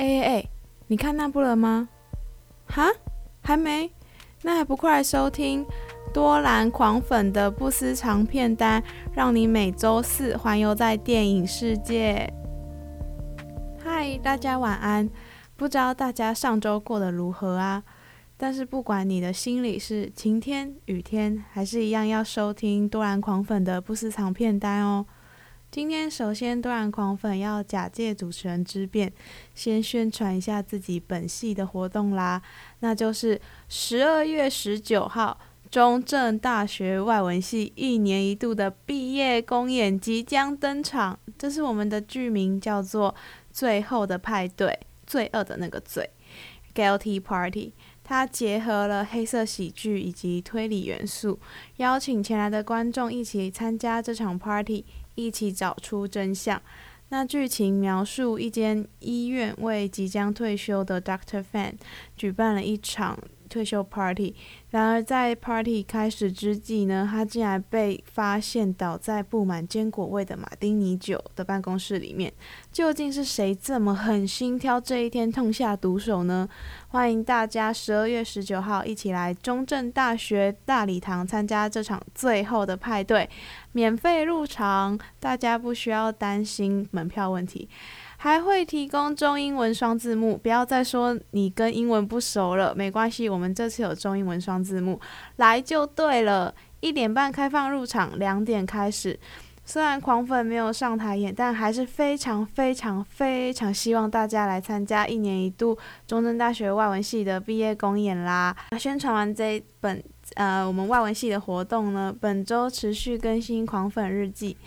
哎哎哎，你看那部了吗？哈，还没？那还不快来收听多兰狂粉的不思长片单，让你每周四环游在电影世界。嗨，大家晚安。不知道大家上周过得如何啊？但是不管你的心里是晴天、雨天，还是一样要收听多兰狂粉的不思长片单哦。今天首先，多兰狂粉要假借主持人之便，先宣传一下自己本系的活动啦。那就是十二月十九号，中正大学外文系一年一度的毕业公演即将登场。这是我们的剧名，叫做《最后的派对》，罪恶的那个罪，Guilty Party。它结合了黑色喜剧以及推理元素，邀请前来的观众一起参加这场 party。一起找出真相。那剧情描述一间医院为即将退休的 Doctor Fan 举办了一场退休 party。然而在 party 开始之际呢，他竟然被发现倒在布满坚果味的马丁尼酒的办公室里面。究竟是谁这么狠心挑这一天痛下毒手呢？欢迎大家十二月十九号一起来中正大学大礼堂参加这场最后的派对，免费入场，大家不需要担心门票问题。还会提供中英文双字幕，不要再说你跟英文不熟了，没关系，我们这次有中英文双字幕，来就对了。一点半开放入场，两点开始。虽然狂粉没有上台演，但还是非常非常非常希望大家来参加一年一度中正大学外文系的毕业公演啦。宣传完这本呃我们外文系的活动呢，本周持续更新狂粉日记，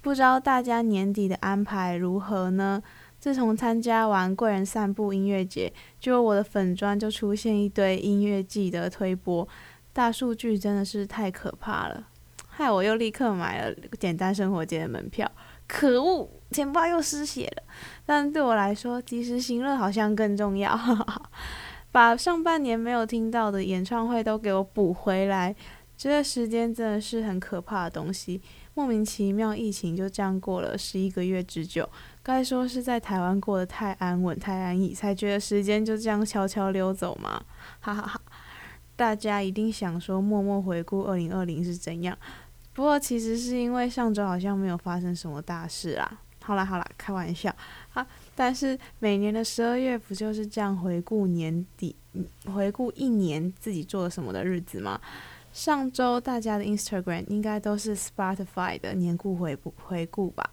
不知道大家年底的安排如何呢？自从参加完贵人散步音乐节，就我的粉砖就出现一堆音乐季的推播，大数据真的是太可怕了，害我又立刻买了简单生活节的门票，可恶，钱包又失血了。但对我来说，及时行乐好像更重要，把上半年没有听到的演唱会都给我补回来。这个时间真的是很可怕的东西，莫名其妙，疫情就这样过了十一个月之久。该说是在台湾过得太安稳、太安逸，才觉得时间就这样悄悄溜走吗？哈哈哈！大家一定想说，默默回顾二零二零是怎样？不过其实是因为上周好像没有发生什么大事啦。好啦好啦，开玩笑。啊，但是每年的十二月不就是这样回顾年底、回顾一年自己做了什么的日子吗？上周大家的 Instagram 应该都是 Spotify 的年顾回顾回顾吧。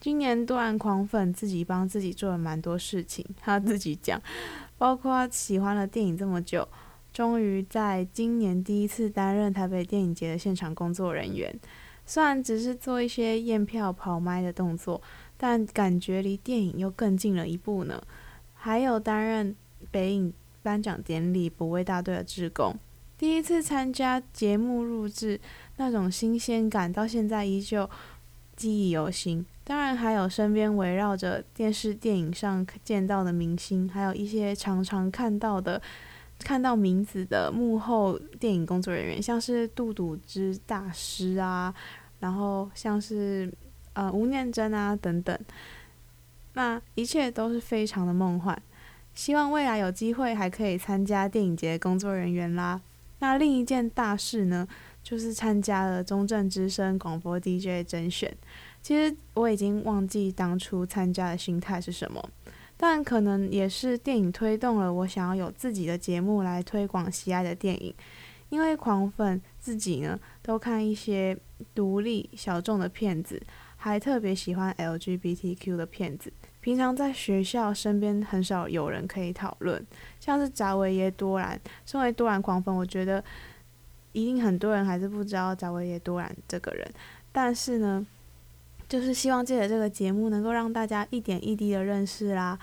今年多兰狂粉自己帮自己做了蛮多事情，他自己讲，包括喜欢了电影这么久，终于在今年第一次担任台北电影节的现场工作人员。虽然只是做一些验票、跑麦的动作，但感觉离电影又更近了一步呢。还有担任北影颁奖典礼补位大队的志工，第一次参加节目录制，那种新鲜感到现在依旧记忆犹新。当然，还有身边围绕着电视、电影上见到的明星，还有一些常常看到的、看到名字的幕后电影工作人员，像是杜笃之大师啊，然后像是呃吴念真啊等等。那一切都是非常的梦幻。希望未来有机会还可以参加电影节工作人员啦。那另一件大事呢，就是参加了中正之声广播 DJ 甄选。其实我已经忘记当初参加的心态是什么，但可能也是电影推动了我想要有自己的节目来推广喜爱的电影。因为狂粉自己呢都看一些独立小众的片子，还特别喜欢 LGBTQ 的片子。平常在学校身边很少有人可以讨论，像是扎维耶多兰。身为多兰狂粉，我觉得一定很多人还是不知道扎维耶多兰这个人，但是呢。就是希望借着这个节目能够让大家一点一滴的认识啦，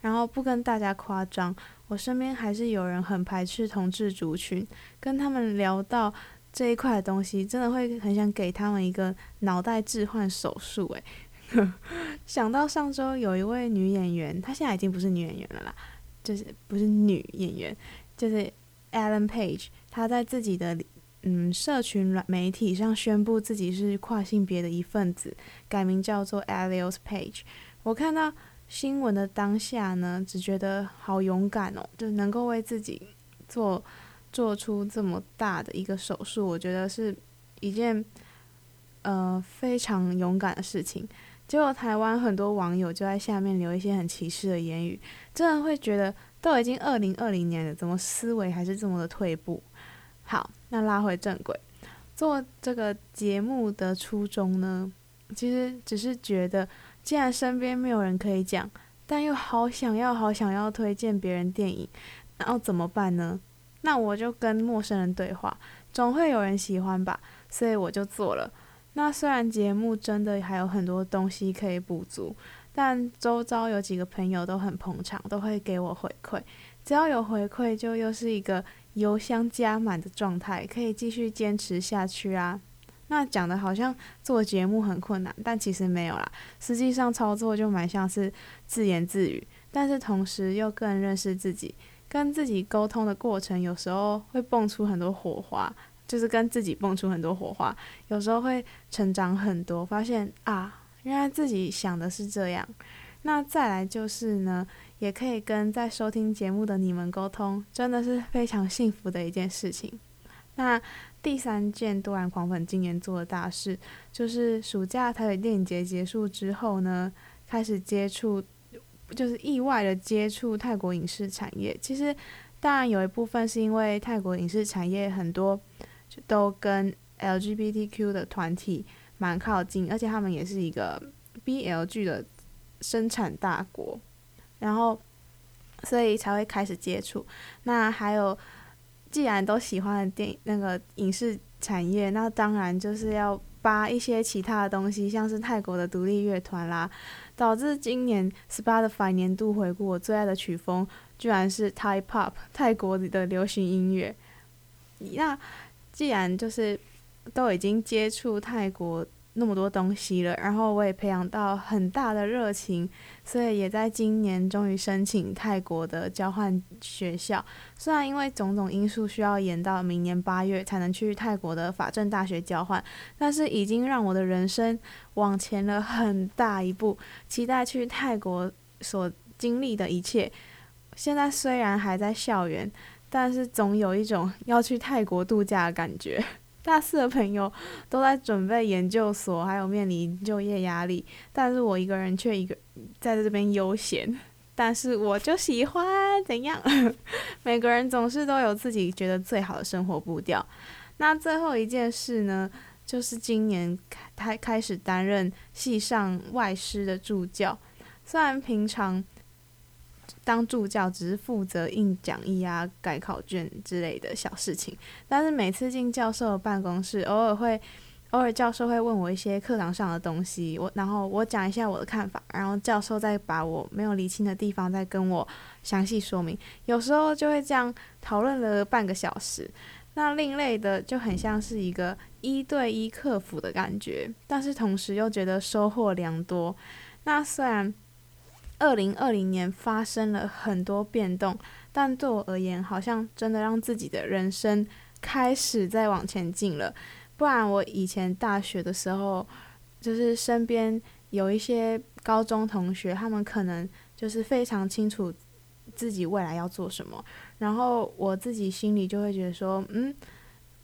然后不跟大家夸张，我身边还是有人很排斥同志族群，跟他们聊到这一块的东西，真的会很想给他们一个脑袋置换手术诶，想到上周有一位女演员，她现在已经不是女演员了啦，就是不是女演员，就是 Alan Page，她在自己的。嗯，社群软媒体上宣布自己是跨性别的一份子，改名叫做 Elliot Page。我看到新闻的当下呢，只觉得好勇敢哦，就能够为自己做做出这么大的一个手术，我觉得是一件呃非常勇敢的事情。结果台湾很多网友就在下面留一些很歧视的言语，真的会觉得都已经二零二零年了，怎么思维还是这么的退步？好，那拉回正轨，做这个节目的初衷呢，其实只是觉得，既然身边没有人可以讲，但又好想要好想要推荐别人电影，然后怎么办呢？那我就跟陌生人对话，总会有人喜欢吧，所以我就做了。那虽然节目真的还有很多东西可以补足，但周遭有几个朋友都很捧场，都会给我回馈。只要有回馈，就又是一个油箱加满的状态，可以继续坚持下去啊。那讲的好像做节目很困难，但其实没有啦。实际上操作就蛮像是自言自语，但是同时又更认识自己，跟自己沟通的过程，有时候会蹦出很多火花。就是跟自己蹦出很多火花，有时候会成长很多，发现啊，原来自己想的是这样。那再来就是呢，也可以跟在收听节目的你们沟通，真的是非常幸福的一件事情。那第三件多兰狂粉今年做的大事，就是暑假台北电影节结束之后呢，开始接触，就是意外的接触泰国影视产业。其实当然有一部分是因为泰国影视产业很多。都跟 LGBTQ 的团体蛮靠近，而且他们也是一个 BLG 的生产大国，然后所以才会开始接触。那还有，既然都喜欢的电那个影视产业，那当然就是要扒一些其他的东西，像是泰国的独立乐团啦，导致今年 Spotify 年度回顾我最爱的曲风居然是 Thai Pop 泰国的流行音乐，那。既然就是都已经接触泰国那么多东西了，然后我也培养到很大的热情，所以也在今年终于申请泰国的交换学校。虽然因为种种因素需要延到明年八月才能去泰国的法政大学交换，但是已经让我的人生往前了很大一步。期待去泰国所经历的一切。现在虽然还在校园。但是总有一种要去泰国度假的感觉。大四的朋友都在准备研究所，还有面临就业压力，但是我一个人却一个在这边悠闲。但是我就喜欢怎样？每个人总是都有自己觉得最好的生活步调。那最后一件事呢，就是今年开开始担任系上外师的助教，虽然平常。当助教只是负责印讲义啊、改考卷之类的小事情，但是每次进教授的办公室，偶尔会，偶尔教授会问我一些课堂上的东西，我然后我讲一下我的看法，然后教授再把我没有理清的地方再跟我详细说明，有时候就会这样讨论了半个小时。那另类的就很像是一个一对一客服的感觉，但是同时又觉得收获良多。那虽然。二零二零年发生了很多变动，但对我而言，好像真的让自己的人生开始在往前进了。不然，我以前大学的时候，就是身边有一些高中同学，他们可能就是非常清楚自己未来要做什么，然后我自己心里就会觉得说，嗯，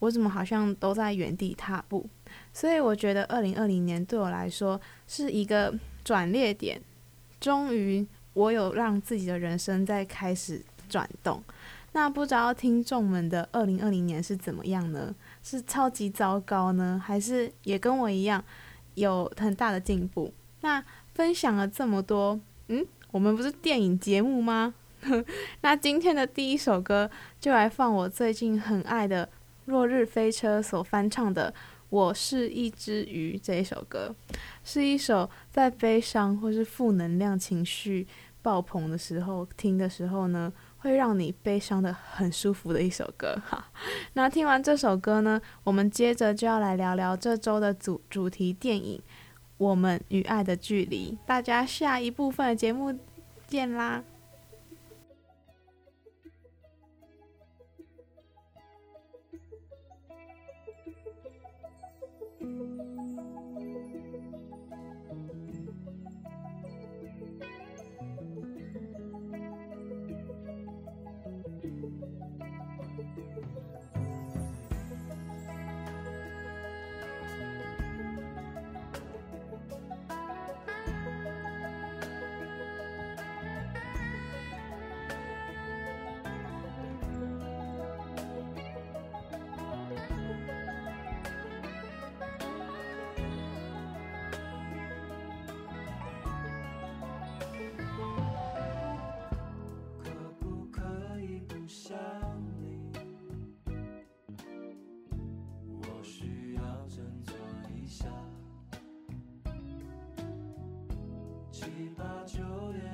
我怎么好像都在原地踏步？所以，我觉得二零二零年对我来说是一个转捩点。终于，我有让自己的人生在开始转动。那不知道听众们的二零二零年是怎么样呢？是超级糟糕呢，还是也跟我一样有很大的进步？那分享了这么多，嗯，我们不是电影节目吗？那今天的第一首歌就来放我最近很爱的落日飞车所翻唱的。我是一只鱼这一首歌，是一首在悲伤或是负能量情绪爆棚的时候听的时候呢，会让你悲伤的很舒服的一首歌。哈，那听完这首歌呢，我们接着就要来聊聊这周的主主题电影《我们与爱的距离》。大家下一部分节目见啦！七八九点。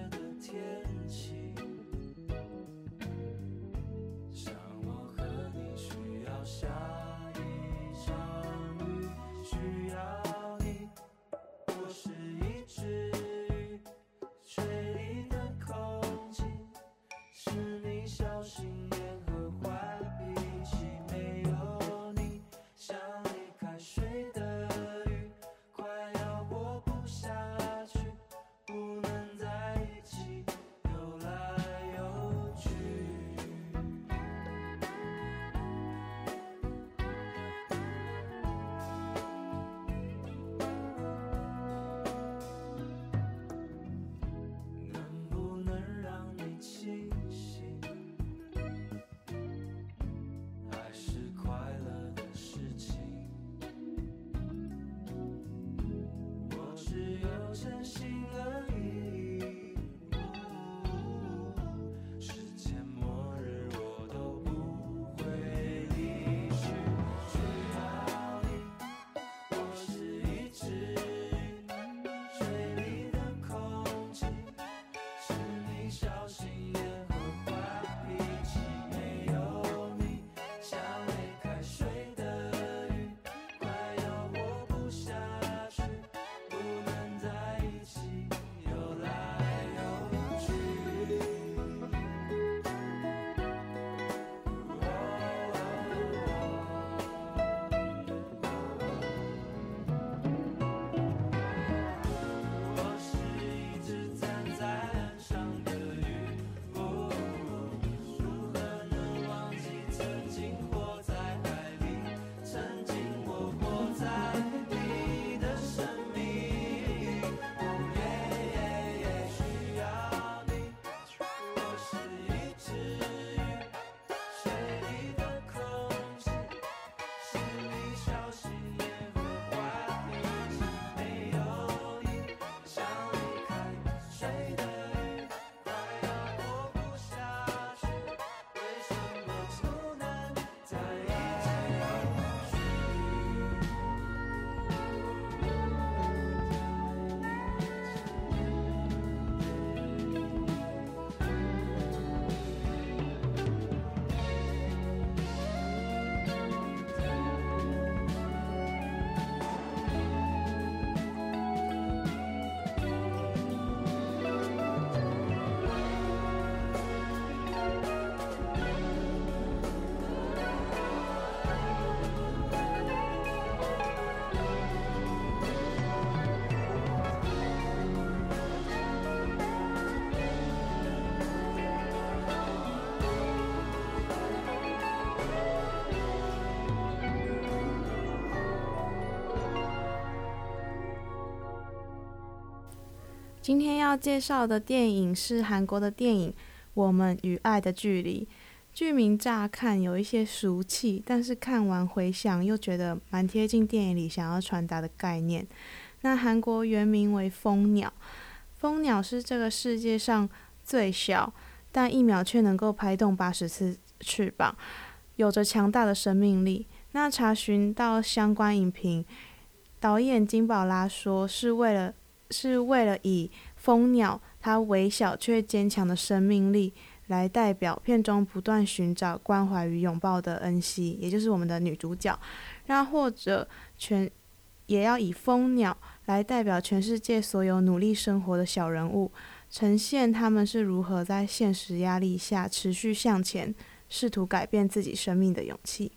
今天要介绍的电影是韩国的电影《我们与爱的距离》。剧名乍看有一些俗气，但是看完回想又觉得蛮贴近电影里想要传达的概念。那韩国原名为蜂鸟，蜂鸟是这个世界上最小，但一秒却能够拍动八十次翅膀，有着强大的生命力。那查询到相关影评，导演金宝拉说是为了。是为了以蜂鸟它微小却坚强的生命力来代表片中不断寻找关怀与拥抱的恩熙，也就是我们的女主角。那或者全也要以蜂鸟来代表全世界所有努力生活的小人物，呈现他们是如何在现实压力下持续向前，试图改变自己生命的勇气。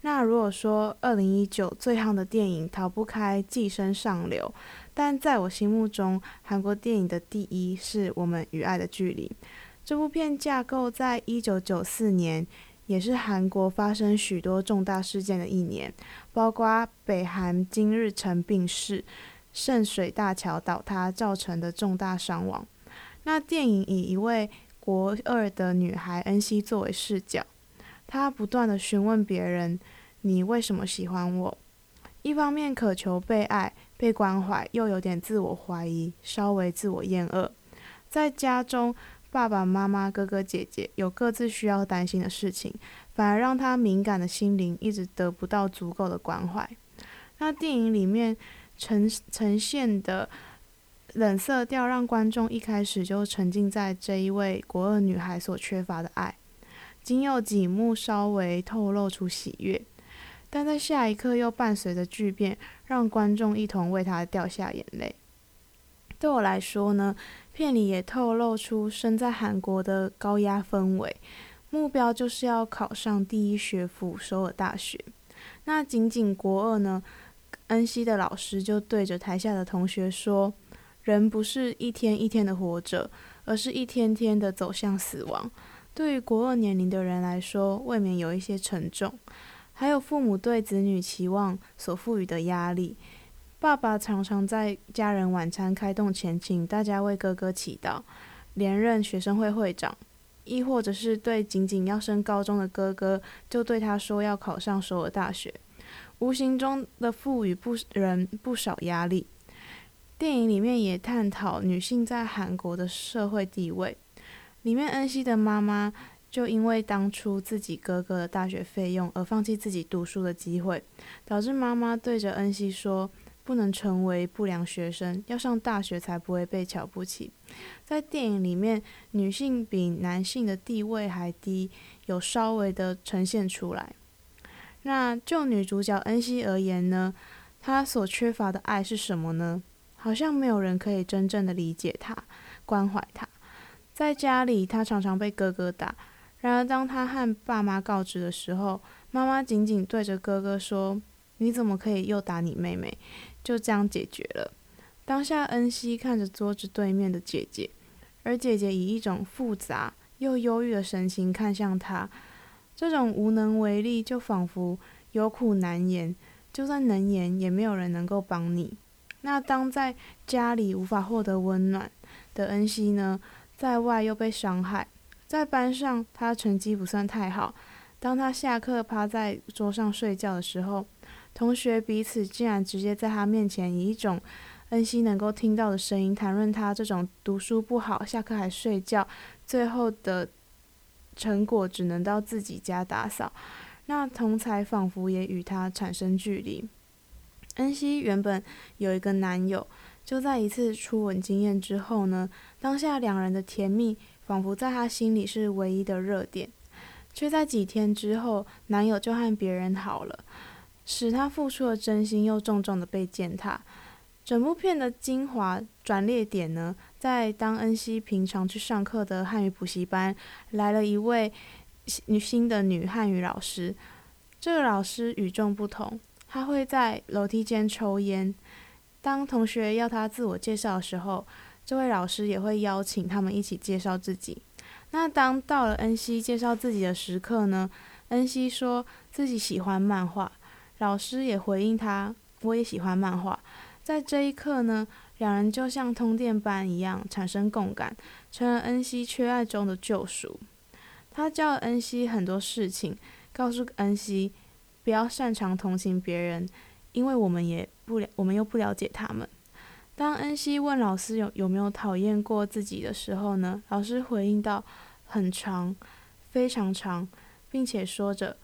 那如果说二零一九最夯的电影逃不开《寄生上流》。但在我心目中，韩国电影的第一是我们与爱的距离。这部片架构在一九九四年，也是韩国发生许多重大事件的一年，包括北韩金日成病逝、圣水大桥倒塌造成的重大伤亡。那电影以一位国二的女孩恩熙作为视角，她不断地询问别人：“你为什么喜欢我？”一方面渴求被爱。被关怀，又有点自我怀疑，稍微自我厌恶。在家中，爸爸妈妈、哥哥姐姐有各自需要担心的事情，反而让他敏感的心灵一直得不到足够的关怀。那电影里面呈呈现的冷色调让观众一开始就沉浸在这一位国二女孩所缺乏的爱，仅有几幕稍微透露出喜悦，但在下一刻又伴随着巨变，让观众一同为他掉下眼泪。对我来说呢，片里也透露出身在韩国的高压氛围，目标就是要考上第一学府首尔大学。那仅仅国二呢，恩熙的老师就对着台下的同学说。人不是一天一天的活着，而是一天天的走向死亡。对于国二年龄的人来说，未免有一些沉重。还有父母对子女期望所赋予的压力。爸爸常常在家人晚餐开动前，请大家为哥哥祈祷，连任学生会会长，亦或者是对仅仅要升高中的哥哥，就对他说要考上首尔大学，无形中的赋予不人不少压力。电影里面也探讨女性在韩国的社会地位。里面恩熙的妈妈就因为当初自己哥哥的大学费用而放弃自己读书的机会，导致妈妈对着恩熙说：“不能成为不良学生，要上大学才不会被瞧不起。”在电影里面，女性比男性的地位还低，有稍微的呈现出来。那就女主角恩熙而言呢，她所缺乏的爱是什么呢？好像没有人可以真正的理解她、关怀她。在家里，他常常被哥哥打。然而，当他和爸妈告知的时候，妈妈仅仅对着哥哥说：“你怎么可以又打你妹妹？”就这样解决了。当下，恩熙看着桌子对面的姐姐，而姐姐以一种复杂又忧郁的神情看向他。这种无能为力，就仿佛有苦难言，就算能言，也没有人能够帮你。那当在家里无法获得温暖的恩熙呢，在外又被伤害，在班上他成绩不算太好。当他下课趴在桌上睡觉的时候，同学彼此竟然直接在他面前以一种恩熙能够听到的声音谈论他这种读书不好、下课还睡觉，最后的成果只能到自己家打扫。那同侪仿佛也与他产生距离。恩熙原本有一个男友，就在一次初吻经验之后呢，当下两人的甜蜜仿佛在他心里是唯一的热点，却在几天之后，男友就和别人好了，使他付出的真心又重重的被践踏。整部片的精华转捩点呢，在当恩熙平常去上课的汉语补习班来了一位女新的女汉语老师，这个老师与众不同。他会在楼梯间抽烟。当同学要他自我介绍的时候，这位老师也会邀请他们一起介绍自己。那当到了恩熙介绍自己的时刻呢？恩熙说自己喜欢漫画，老师也回应他：“我也喜欢漫画。”在这一刻呢，两人就像通电般一样产生共感，成了恩熙缺爱中的救赎。他教了恩熙很多事情，告诉恩熙。不要擅长同情别人，因为我们也不了，我们又不了解他们。当恩熙问老师有有没有讨厌过自己的时候呢？老师回应道：很长，非常长，并且说着，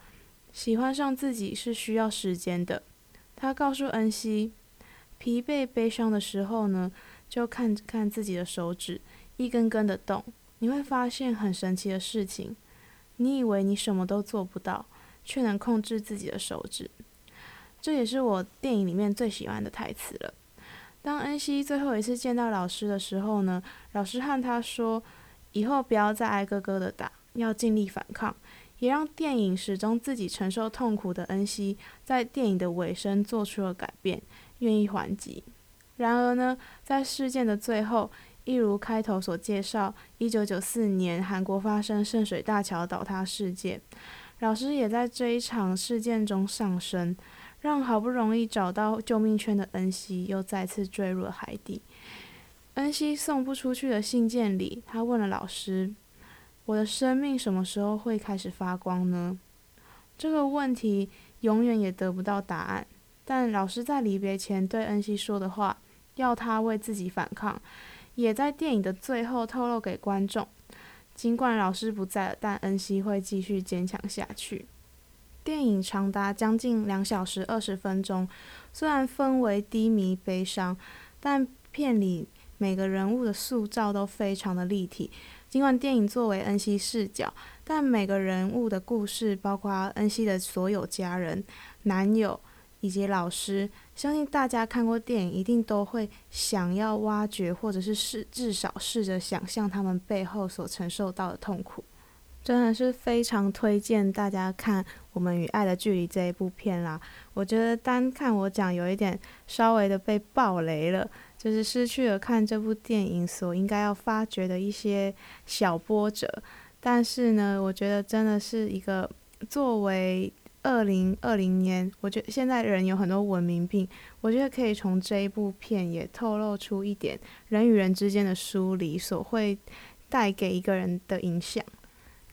喜欢上自己是需要时间的。他告诉恩熙，疲惫悲伤的时候呢，就看看自己的手指，一根根的动，你会发现很神奇的事情。你以为你什么都做不到。却能控制自己的手指，这也是我电影里面最喜欢的台词了。当恩熙最后一次见到老师的时候呢，老师和他说：“以后不要再挨哥哥的打，要尽力反抗。”也让电影始终自己承受痛苦的恩熙，在电影的尾声做出了改变，愿意还击。然而呢，在事件的最后，一如开头所介绍，一九九四年韩国发生圣水大桥倒塌事件。老师也在这一场事件中丧生，让好不容易找到救命圈的恩熙又再次坠入了海底。恩熙送不出去的信件里，他问了老师：“我的生命什么时候会开始发光呢？”这个问题永远也得不到答案。但老师在离别前对恩熙说的话，要他为自己反抗，也在电影的最后透露给观众。尽管老师不在了，但恩熙会继续坚强下去。电影长达将近两小时二十分钟，虽然氛围低迷悲伤，但片里每个人物的塑造都非常的立体。尽管电影作为恩熙视角，但每个人物的故事，包括恩熙的所有家人、男友以及老师，相信大家看过电影，一定都会想要挖掘，或者是试至少试着想象他们背后所承受到的痛苦。真的是非常推荐大家看《我们与爱的距离》这一部片啦！我觉得单看我讲有一点稍微的被爆雷了，就是失去了看这部电影所应该要发掘的一些小波折。但是呢，我觉得真的是一个作为二零二零年，我觉得现在人有很多文明病，我觉得可以从这一部片也透露出一点人与人之间的疏离所会带给一个人的影响。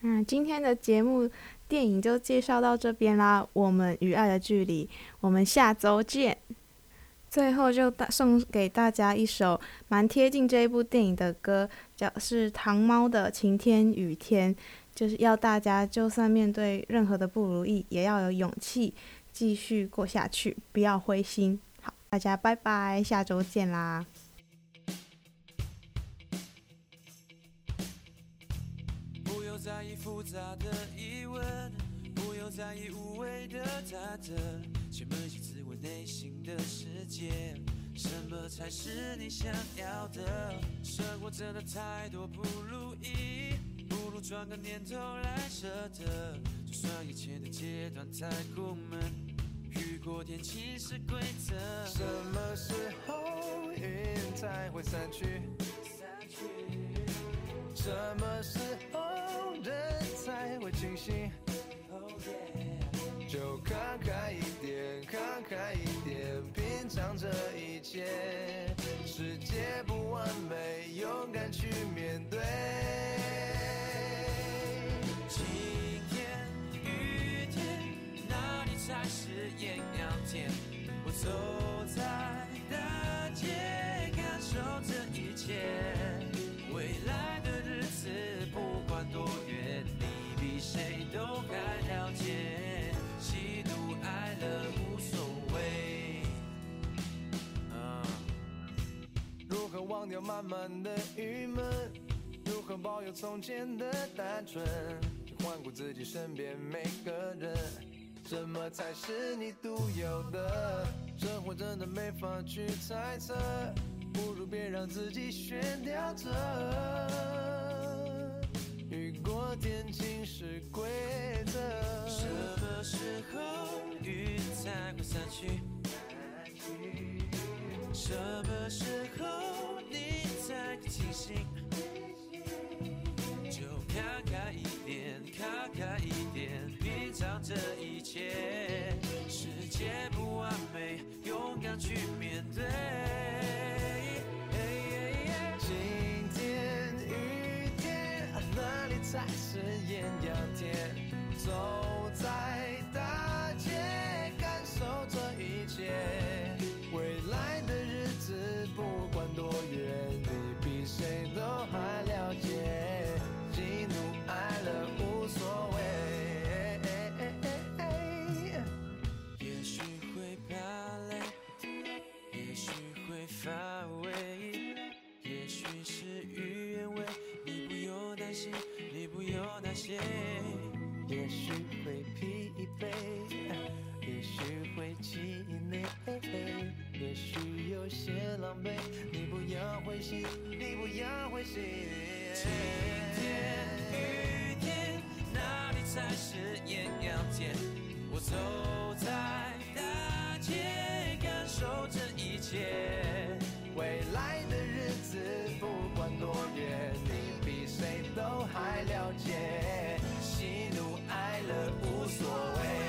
那今天的节目电影就介绍到这边啦，我们与爱的距离，我们下周见。最后就送给大家一首蛮贴近这一部电影的歌，叫是糖猫的《晴天雨天》，就是要大家就算面对任何的不如意，也要有勇气继续过下去，不要灰心。好，大家拜拜，下周见啦。复杂的疑问，不用在意无谓的忐忑，去扪心自问内心的世界，什么才是你想要的？生活真的太多不如意，不如转个念头来舍得。就算以前的阶段太苦闷，雨过天晴是规则。什么时候云才会散去散去？什么时候人才会清醒？就看开一点，看开一点，品尝这一切。世界不完美，勇敢去面对。晴天雨天，哪里才是艳阳天？我走在大街，感受这一切。忘掉满满的郁闷？如何保有从前的单纯？去环顾自己身边每个人，什么才是你独有的？生活真的没法去猜测。不如别让自己悬吊着，雨过天晴是规则。什么时候雨才会散去？什么时候你才清醒？就看开一点，看开一点，品尝这一切。世界不完美，勇敢去面对。今天雨天，哪里才是艳阳天，走在还了解，喜怒哀乐无所谓。